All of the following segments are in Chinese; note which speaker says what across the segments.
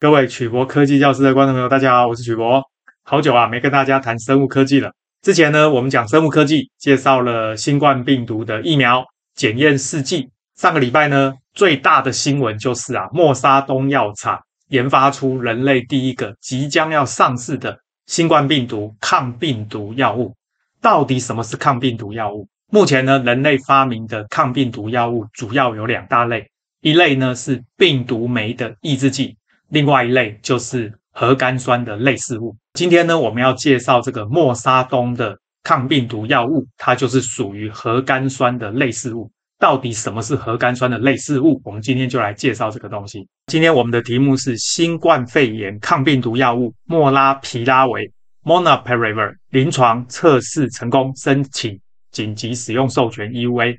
Speaker 1: 各位曲博科技教室的观众朋友，大家好，我是曲博。好久啊，没跟大家谈生物科技了。之前呢，我们讲生物科技，介绍了新冠病毒的疫苗检验试剂。上个礼拜呢，最大的新闻就是啊，默沙东药厂研发出人类第一个即将要上市的新冠病毒抗病毒药物。到底什么是抗病毒药物？目前呢，人类发明的抗病毒药物主要有两大类，一类呢是病毒酶的抑制剂。另外一类就是核苷酸的类似物。今天呢，我们要介绍这个莫沙东的抗病毒药物，它就是属于核苷酸的类似物。到底什么是核苷酸的类似物？我们今天就来介绍这个东西。今天我们的题目是新冠肺炎抗病毒药物莫拉皮拉韦 （Molnupiravir） 临床测试成功，申请紧急使用授权 （EUA）。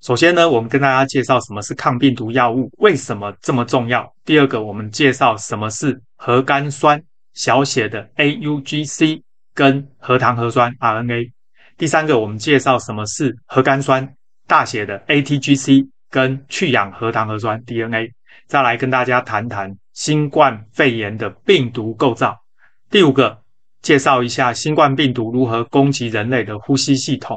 Speaker 1: 首先呢，我们跟大家介绍什么是抗病毒药物，为什么这么重要。第二个，我们介绍什么是核苷酸，小写的 AUGC 跟核糖核酸 RNA。第三个，我们介绍什么是核苷酸，大写的 ATGC 跟去氧核糖核酸 DNA。再来跟大家谈谈新冠肺炎的病毒构造。第五个，介绍一下新冠病毒如何攻击人类的呼吸系统。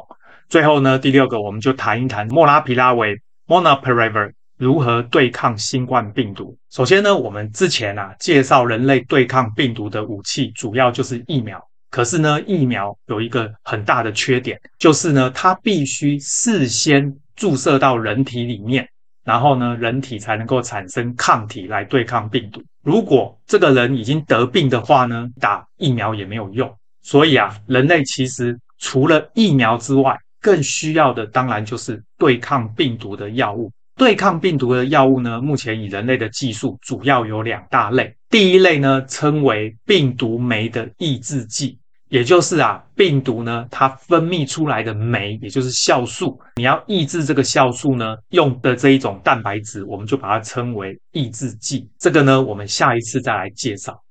Speaker 1: 最后呢，第六个，我们就谈一谈莫拉皮拉韦 （Molnupiravir） 如何对抗新冠病毒。首先呢，我们之前啊介绍人类对抗病毒的武器，主要就是疫苗。可是呢，疫苗有一个很大的缺点，就是呢，它必须事先注射到人体里面，然后呢，人体才能够产生抗体来对抗病毒。如果这个人已经得病的话呢，打疫苗也没有用。所以啊，人类其实除了疫苗之外，更需要的当然就是对抗病毒的药物。对抗病毒的药物呢，目前以人类的技术主要有两大类。第一类呢，称为病毒酶的抑制剂，也就是啊，病毒呢它分泌出来的酶，也就是酵素，你要抑制这个酵素呢，用的这一种蛋白质，我们就把它称为抑制剂。这个呢，我们下一次再来介绍。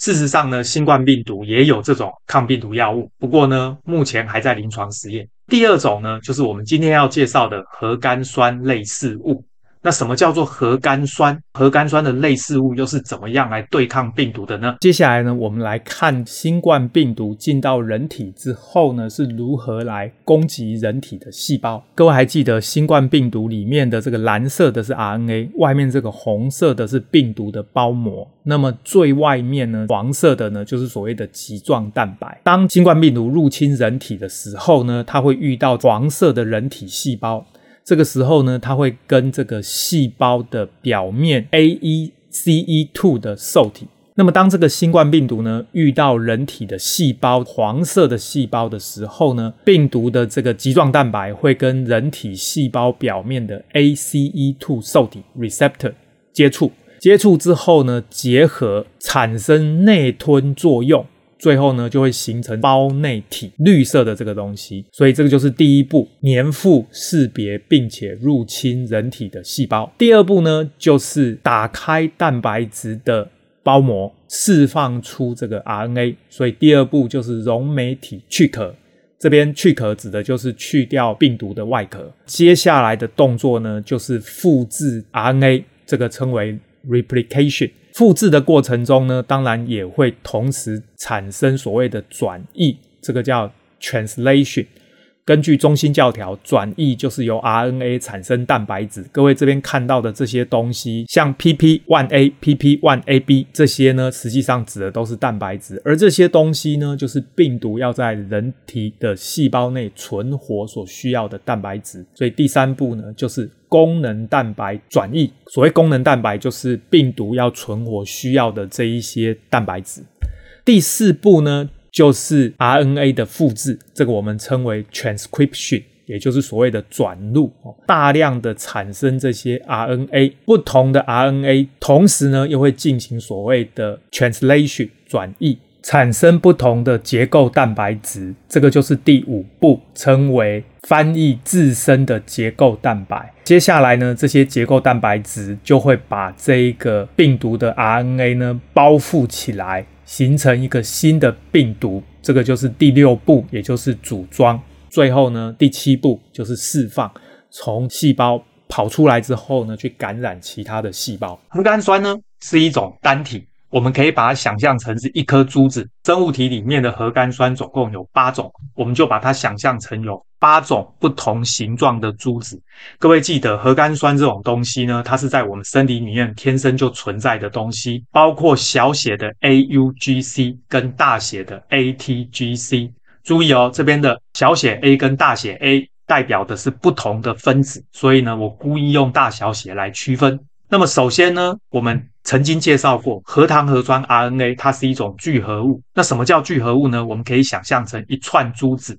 Speaker 1: 事实上呢，新冠病毒也有这种抗病毒药物，不过呢，目前还在临床实验。第二种呢，就是我们今天要介绍的核苷酸类似物。那什么叫做核苷酸？核苷酸的类似物又是怎么样来对抗病毒的呢？
Speaker 2: 接下来呢，我们来看新冠病毒进到人体之后呢，是如何来攻击人体的细胞。各位还记得新冠病毒里面的这个蓝色的是 RNA，外面这个红色的是病毒的包膜。那么最外面呢，黄色的呢，就是所谓的棘状蛋白。当新冠病毒入侵人体的时候呢，它会遇到黄色的人体细胞。这个时候呢，它会跟这个细胞的表面 AECE2 的受体。那么，当这个新冠病毒呢遇到人体的细胞，黄色的细胞的时候呢，病毒的这个棘状蛋白会跟人体细胞表面的 ACE2 受体 receptor 接触，接触之后呢，结合产生内吞作用。最后呢，就会形成胞内体，绿色的这个东西，所以这个就是第一步，黏附、识别并且入侵人体的细胞。第二步呢，就是打开蛋白质的包膜，释放出这个 RNA。所以第二步就是溶酶体去壳，这边去壳指的就是去掉病毒的外壳。接下来的动作呢，就是复制 RNA，这个称为 replication。复制的过程中呢，当然也会同时产生所谓的转译，这个叫 translation。根据中心教条，转译就是由 RNA 产生蛋白质。各位这边看到的这些东西，像 PP1A、PP1AB 这些呢，实际上指的都是蛋白质。而这些东西呢，就是病毒要在人体的细胞内存活所需要的蛋白质。所以第三步呢，就是功能蛋白转译。所谓功能蛋白，就是病毒要存活需要的这一些蛋白质。第四步呢，就是 RNA 的复制，这个我们称为 transcription，也就是所谓的转录，大量的产生这些 RNA，不同的 RNA，同时呢又会进行所谓的 translation 转译，产生不同的结构蛋白质，这个就是第五步，称为翻译自身的结构蛋白。接下来呢，这些结构蛋白质就会把这一个病毒的 RNA 呢包覆起来。形成一个新的病毒，这个就是第六步，也就是组装。最后呢，第七步就是释放，从细胞跑出来之后呢，去感染其他的细胞。
Speaker 1: 核苷酸呢是一种单体，我们可以把它想象成是一颗珠子。生物体里面的核苷酸总共有八种，我们就把它想象成有八种不同形状的珠子。各位记得，核苷酸这种东西呢，它是在我们身体里面天生就存在的东西，包括小写的 AUGC 跟大写的 ATGC。注意哦，这边的小写 a 跟大写 a 代表的是不同的分子，所以呢，我故意用大小写来区分。那么首先呢，我们曾经介绍过核糖核酸 RNA，它是一种聚合物。那什么叫聚合物呢？我们可以想象成一串珠子，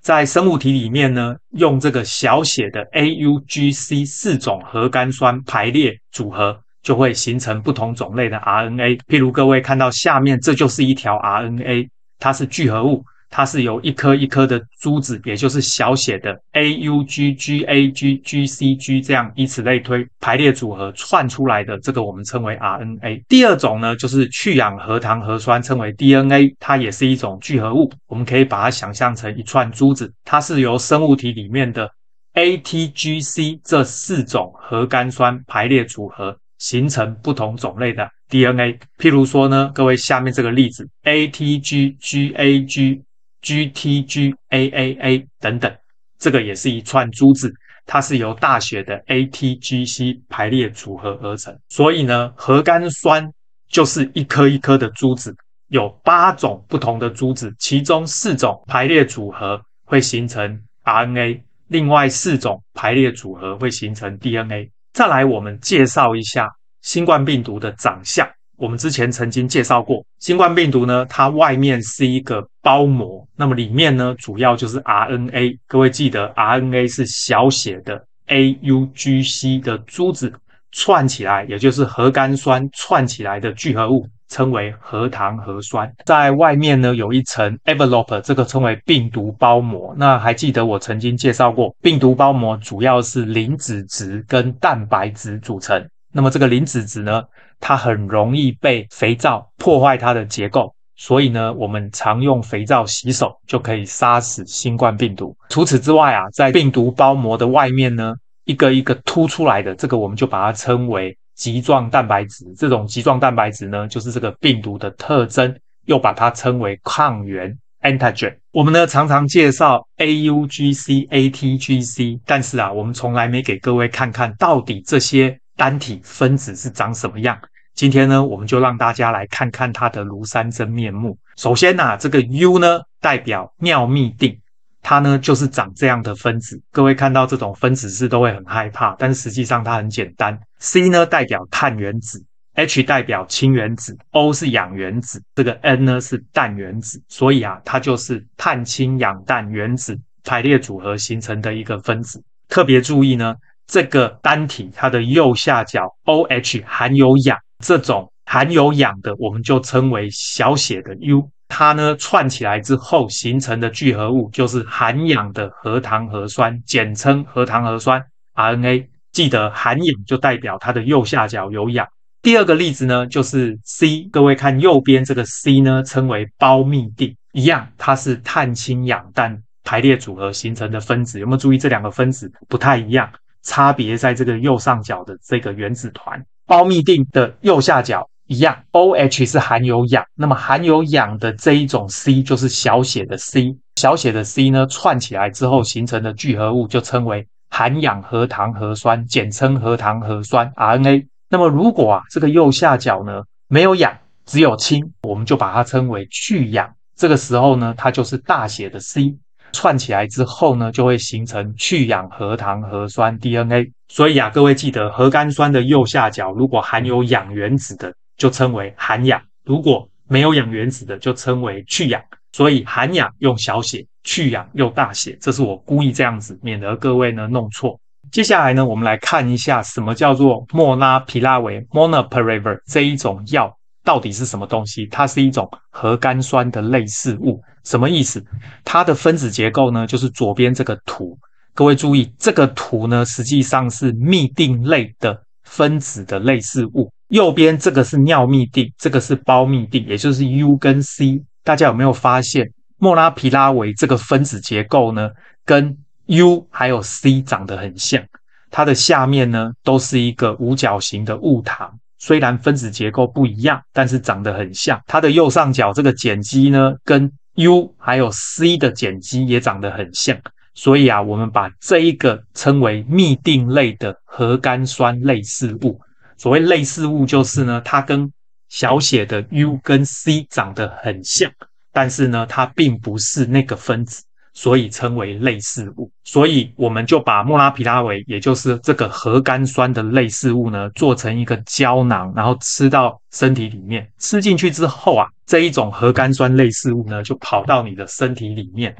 Speaker 1: 在生物体里面呢，用这个小写的 AUGC 四种核苷酸排列组合，就会形成不同种类的 RNA。譬如各位看到下面，这就是一条 RNA，它是聚合物。它是由一颗一颗的珠子，也就是小写的 A U G G A G G C G 这样以此类推排列组合串出来的，这个我们称为 RNA。第二种呢，就是去氧核糖核酸，称为 DNA，它也是一种聚合物。我们可以把它想象成一串珠子，它是由生物体里面的 A T G C 这四种核苷酸排列组合形成不同种类的 DNA。譬如说呢，各位下面这个例子 A T G G A G。GTGAAA 等等，这个也是一串珠子，它是由大写的 ATGC 排列组合而成。所以呢，核苷酸就是一颗一颗的珠子，有八种不同的珠子，其中四种排列组合会形成 RNA，另外四种排列组合会形成 DNA。再来，我们介绍一下新冠病毒的长相。我们之前曾经介绍过，新冠病毒呢，它外面是一个包膜，那么里面呢，主要就是 RNA。各位记得，RNA 是小写的 AUGC 的珠子串起来，也就是核苷酸串起来的聚合物，称为核糖核酸。在外面呢，有一层 envelope，这个称为病毒包膜。那还记得我曾经介绍过，病毒包膜主要是磷脂质跟蛋白质组成。那么这个磷脂质呢，它很容易被肥皂破坏它的结构，所以呢，我们常用肥皂洗手就可以杀死新冠病毒。除此之外啊，在病毒包膜的外面呢，一个一个凸出来的这个，我们就把它称为棘状蛋白质。这种棘状蛋白质呢，就是这个病毒的特征，又把它称为抗原 （antigen）。我们呢常常介绍 AUGC、ATGC，但是啊，我们从来没给各位看看到底这些单体分子是长什么样。今天呢，我们就让大家来看看它的庐山真面目。首先呐、啊，这个 U 呢代表尿嘧啶，它呢就是长这样的分子。各位看到这种分子式都会很害怕，但是实际上它很简单。C 呢代表碳原子，H 代表氢原子，O 是氧原子，这个 N 呢是氮原子。所以啊，它就是碳氢氧氮原子排列组合形成的一个分子。特别注意呢，这个单体它的右下角 OH 含有氧。这种含有氧的，我们就称为小写的 U。它呢串起来之后形成的聚合物就是含氧的核糖核酸，简称核糖核酸 RNA。记得含氧就代表它的右下角有氧。第二个例子呢就是 C，各位看右边这个 C 呢称为胞嘧啶，一样它是碳氢氧氮排列组合形成的分子。有没有注意这两个分子不太一样？差别在这个右上角的这个原子团。胞嘧啶的右下角一样，OH 是含有氧，那么含有氧的这一种 C 就是小写的 C，小写的 C 呢串起来之后形成的聚合物就称为含氧核糖核酸，简称核糖核酸 RNA。那么如果啊这个右下角呢没有氧，只有氢，我们就把它称为去氧，这个时候呢它就是大写的 C。串起来之后呢，就会形成去氧核糖核酸 DNA。所以啊，各位记得核苷酸的右下角如果含有氧原子的，就称为含氧；如果没有氧原子的，就称为去氧。所以含氧用小写，去氧用大写，这是我故意这样子，免得各位呢弄错。接下来呢，我们来看一下什么叫做莫拉皮拉韦 （Monopiravir） 这一种药。到底是什么东西？它是一种核苷酸的类似物，什么意思？它的分子结构呢，就是左边这个图。各位注意，这个图呢，实际上是嘧啶类的分子的类似物。右边这个是尿嘧啶，这个是胞嘧啶，也就是 U 跟 C。大家有没有发现，莫拉皮拉韦这个分子结构呢，跟 U 还有 C 长得很像？它的下面呢，都是一个五角形的物糖。虽然分子结构不一样，但是长得很像。它的右上角这个碱基呢，跟 U 还有 C 的碱基也长得很像。所以啊，我们把这一个称为嘧啶类的核苷酸类似物。所谓类似物，就是呢，它跟小写的 U 跟 C 长得很像，但是呢，它并不是那个分子。所以称为类似物，所以我们就把莫拉皮拉韦，也就是这个核苷酸的类似物呢，做成一个胶囊，然后吃到身体里面。吃进去之后啊，这一种核苷酸类似物呢，就跑到你的身体里面。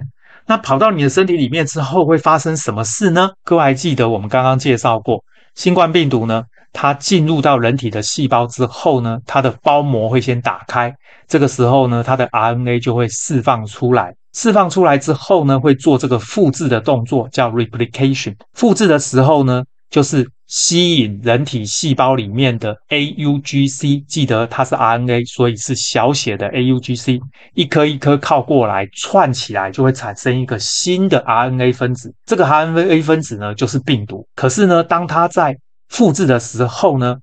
Speaker 1: 那跑到你的身体里面之后，会发生什么事呢？各位还记得我们刚刚介绍过，新冠病毒呢，它进入到人体的细胞之后呢，它的包膜会先打开，这个时候呢，它的 RNA 就会释放出来。释放出来之后呢，会做这个复制的动作，叫 replication。复制的时候呢，就是吸引人体细胞里面的 AUGC，记得它是 RNA，所以是小写的 AUGC，一颗一颗靠过来串起来，就会产生一个新的 RNA 分子。这个 RNA 分子呢，就是病毒。可是呢，当它在复制的时候呢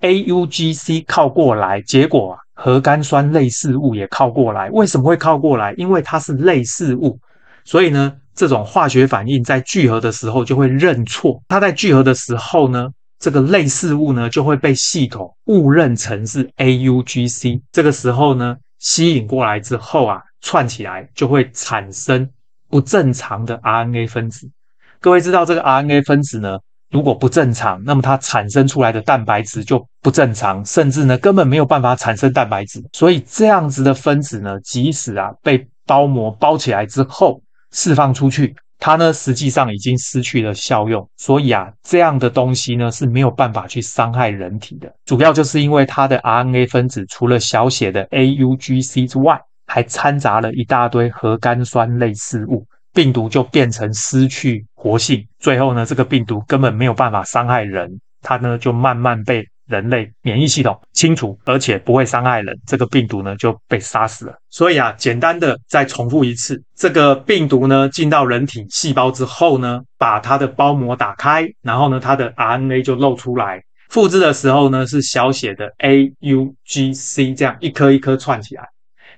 Speaker 1: ，AUGC 靠过来，结果啊。核苷酸类似物也靠过来，为什么会靠过来？因为它是类似物，所以呢，这种化学反应在聚合的时候就会认错。它在聚合的时候呢，这个类似物呢就会被系统误认成是 AUGC。这个时候呢，吸引过来之后啊，串起来就会产生不正常的 RNA 分子。各位知道这个 RNA 分子呢，如果不正常，那么它产生出来的蛋白质就不正常，甚至呢根本没有办法产生蛋白质。所以这样子的分子呢，即使啊被包膜包起来之后释放出去，它呢实际上已经失去了效用。所以啊这样的东西呢是没有办法去伤害人体的。主要就是因为它的 RNA 分子除了小写的 AUGC 之外，还掺杂了一大堆核苷酸类似物。病毒就变成失去活性，最后呢，这个病毒根本没有办法伤害人，它呢就慢慢被人类免疫系统清除，而且不会伤害人，这个病毒呢就被杀死了。所以啊，简单的再重复一次，这个病毒呢进到人体细胞之后呢，把它的包膜打开，然后呢它的 RNA 就露出来，复制的时候呢是小写的 AUGC，这样一颗一颗串起来，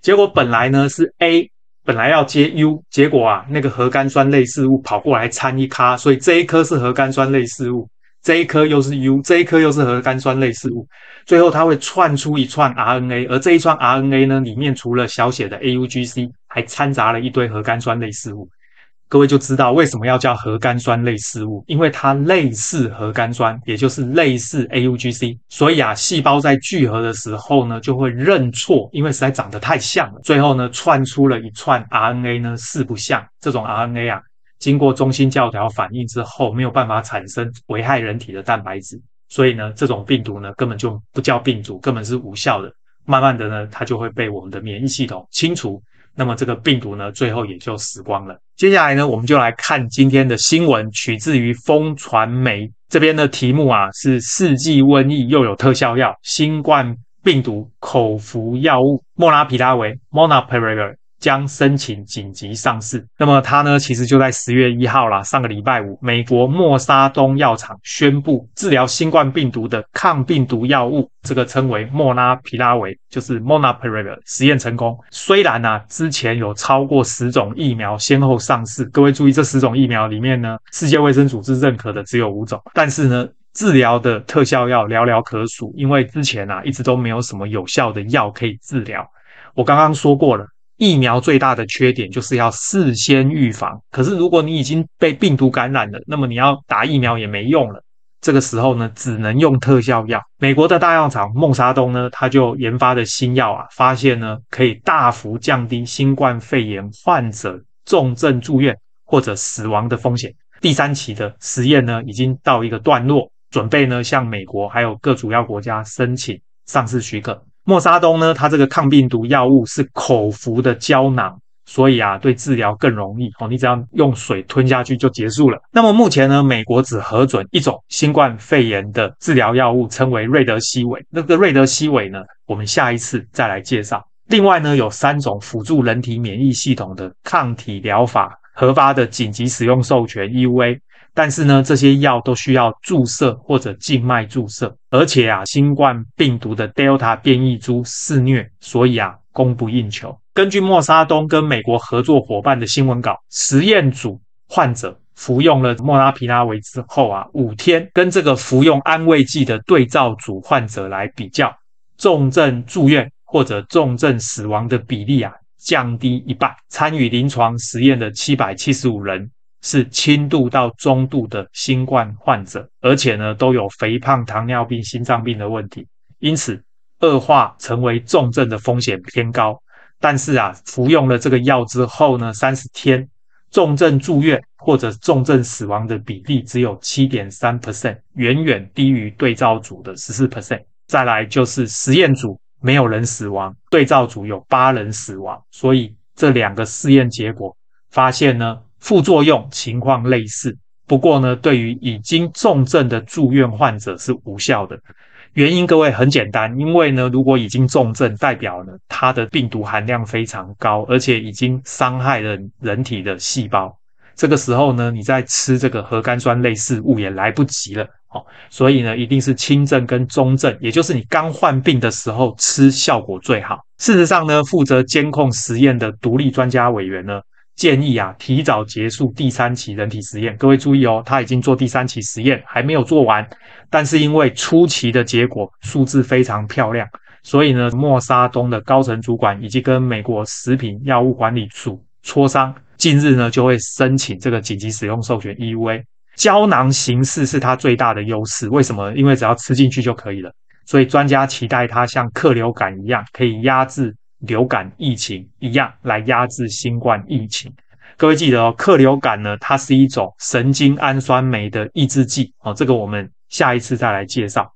Speaker 1: 结果本来呢是 A。本来要接 U，结果啊，那个核苷酸类似物跑过来掺一咖，所以这一颗是核苷酸类似物，这一颗又是 U，这一颗又是核苷酸类似物，最后它会串出一串 RNA，而这一串 RNA 呢，里面除了小写的 AUGC，还掺杂了一堆核苷酸类似物。各位就知道为什么要叫核苷酸类似物，因为它类似核苷酸，也就是类似 AUGC，所以啊，细胞在聚合的时候呢，就会认错，因为实在长得太像了。最后呢，串出了一串 RNA 呢，四不像。这种 RNA 啊，经过中心教条反应之后，没有办法产生危害人体的蛋白质，所以呢，这种病毒呢，根本就不叫病毒，根本是无效的。慢慢的呢，它就会被我们的免疫系统清除。那么这个病毒呢，最后也就死光了。接下来呢，我们就来看今天的新闻，取自于风传媒这边的题目啊，是四季瘟疫又有特效药，新冠病毒口服药物莫拉皮拉韦 （Molnupiravir）。将申请紧急上市。那么它呢，其实就在十月一号啦，上个礼拜五，美国莫沙东药厂宣布治疗新冠病毒的抗病毒药物，这个称为莫拉皮拉韦，就是 m o n a p i r a v i r 实验成功。虽然呢、啊，之前有超过十种疫苗先后上市，各位注意，这十种疫苗里面呢，世界卫生组织认可的只有五种，但是呢，治疗的特效药寥寥可数，因为之前啊，一直都没有什么有效的药可以治疗。我刚刚说过了。疫苗最大的缺点就是要事先预防。可是如果你已经被病毒感染了，那么你要打疫苗也没用了。这个时候呢，只能用特效药。美国的大药厂孟沙东呢，他就研发的新药啊，发现呢可以大幅降低新冠肺炎患者重症住院或者死亡的风险。第三期的实验呢，已经到一个段落，准备呢向美国还有各主要国家申请上市许可。莫沙东呢，它这个抗病毒药物是口服的胶囊，所以啊，对治疗更容易哦。你只要用水吞下去就结束了。那么目前呢，美国只核准一种新冠肺炎的治疗药物，称为瑞德西韦。那个瑞德西韦呢，我们下一次再来介绍。另外呢，有三种辅助人体免疫系统的抗体疗法，核发的紧急使用授权 （EUA）。但是呢，这些药都需要注射或者静脉注射，而且啊，新冠病毒的 Delta 变异株肆虐，所以啊，供不应求。根据莫沙东跟美国合作伙伴的新闻稿，实验组患者服用了莫拉皮拉韦之后啊，五天跟这个服用安慰剂的对照组患者来比较，重症住院或者重症死亡的比例啊，降低一半。参与临床实验的七百七十五人是轻度到中度的新冠患者，而且呢，都有肥胖、糖尿病、心脏病的问题，因此恶化成为重症的风险偏高。但是啊，服用了这个药之后呢，三十天重症住院或者重症死亡的比例只有七点三 percent，远远低于对照组的十四 percent。再来就是实验组没有人死亡，对照组有八人死亡。所以这两个试验结果发现呢，副作用情况类似，不过呢，对于已经重症的住院患者是无效的。原因各位很简单，因为呢，如果已经重症，代表呢它的病毒含量非常高，而且已经伤害了人体的细胞。这个时候呢，你再吃这个核苷酸类似物也来不及了。哦，所以呢，一定是轻症跟中症，也就是你刚患病的时候吃效果最好。事实上呢，负责监控实验的独立专家委员呢，建议啊，提早结束第三期人体实验。各位注意哦，他已经做第三期实验，还没有做完。但是因为初期的结果数字非常漂亮，所以呢，莫沙东的高层主管以及跟美国食品药物管理署磋商，近日呢就会申请这个紧急使用授权 EUA。胶囊形式是它最大的优势，为什么？因为只要吃进去就可以了。所以专家期待它像克流感一样，可以压制。流感疫情一样来压制新冠疫情。各位记得哦，克流感呢，它是一种神经氨酸酶的抑制剂哦，这个我们下一次再来介绍。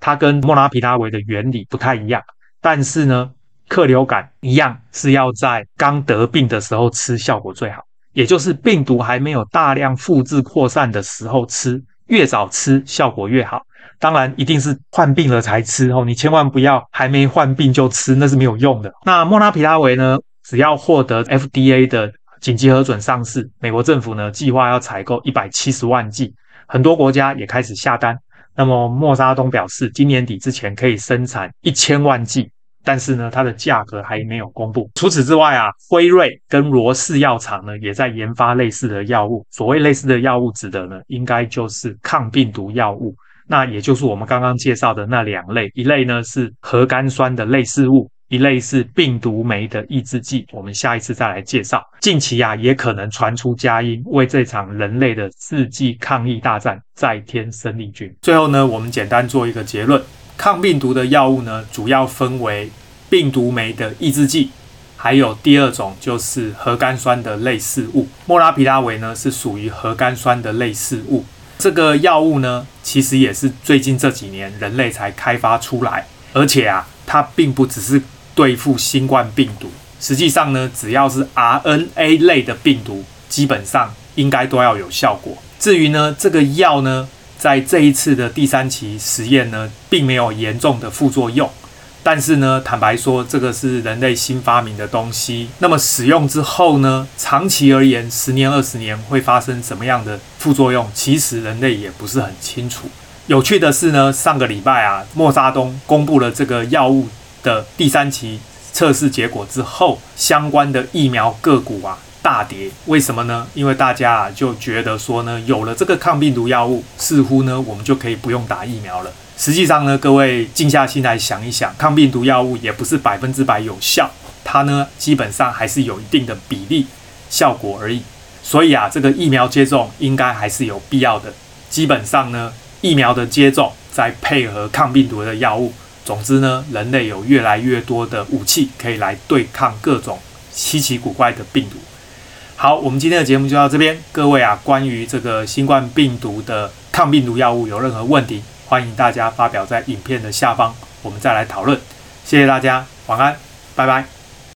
Speaker 1: 它跟莫拉皮拉韦的原理不太一样，但是呢，克流感一样是要在刚得病的时候吃效果最好，也就是病毒还没有大量复制扩散的时候吃，越早吃效果越好。当然，一定是患病了才吃哦，你千万不要还没患病就吃，那是没有用的。那莫拉皮拉韦呢，只要获得 FDA 的紧急核准上市，美国政府呢计划要采购一百七十万剂，很多国家也开始下单。那么默沙东表示，今年底之前可以生产一千万剂，但是呢，它的价格还没有公布。除此之外啊，辉瑞跟罗氏药厂呢也在研发类似的药物。所谓类似的药物，指的呢应该就是抗病毒药物。那也就是我们刚刚介绍的那两类，一类呢是核苷酸的类似物，一类是病毒酶的抑制剂。我们下一次再来介绍。近期啊，也可能传出佳音，为这场人类的世纪抗疫大战再添生力军。最后呢，我们简单做一个结论：抗病毒的药物呢，主要分为病毒酶的抑制剂，还有第二种就是核苷酸的类似物。莫拉皮拉韦呢，是属于核苷酸的类似物。这个药物呢，其实也是最近这几年人类才开发出来，而且啊，它并不只是对付新冠病毒，实际上呢，只要是 RNA 类的病毒，基本上应该都要有效果。至于呢，这个药呢，在这一次的第三期实验呢，并没有严重的副作用。但是呢，坦白说，这个是人类新发明的东西。那么使用之后呢，长期而言，十年、二十年会发生什么样的副作用？其实人类也不是很清楚。有趣的是呢，上个礼拜啊，默沙东公布了这个药物的第三期测试结果之后，相关的疫苗个股啊大跌。为什么呢？因为大家啊就觉得说呢，有了这个抗病毒药物，似乎呢我们就可以不用打疫苗了。实际上呢，各位静下心来想一想，抗病毒药物也不是百分之百有效，它呢基本上还是有一定的比例效果而已。所以啊，这个疫苗接种应该还是有必要的。基本上呢，疫苗的接种再配合抗病毒的药物，总之呢，人类有越来越多的武器可以来对抗各种稀奇古怪的病毒。好，我们今天的节目就到这边。各位啊，关于这个新冠病毒的抗病毒药物有任何问题，欢迎大家发表在影片的下方，我们再来讨论。谢谢大家，晚安，拜拜。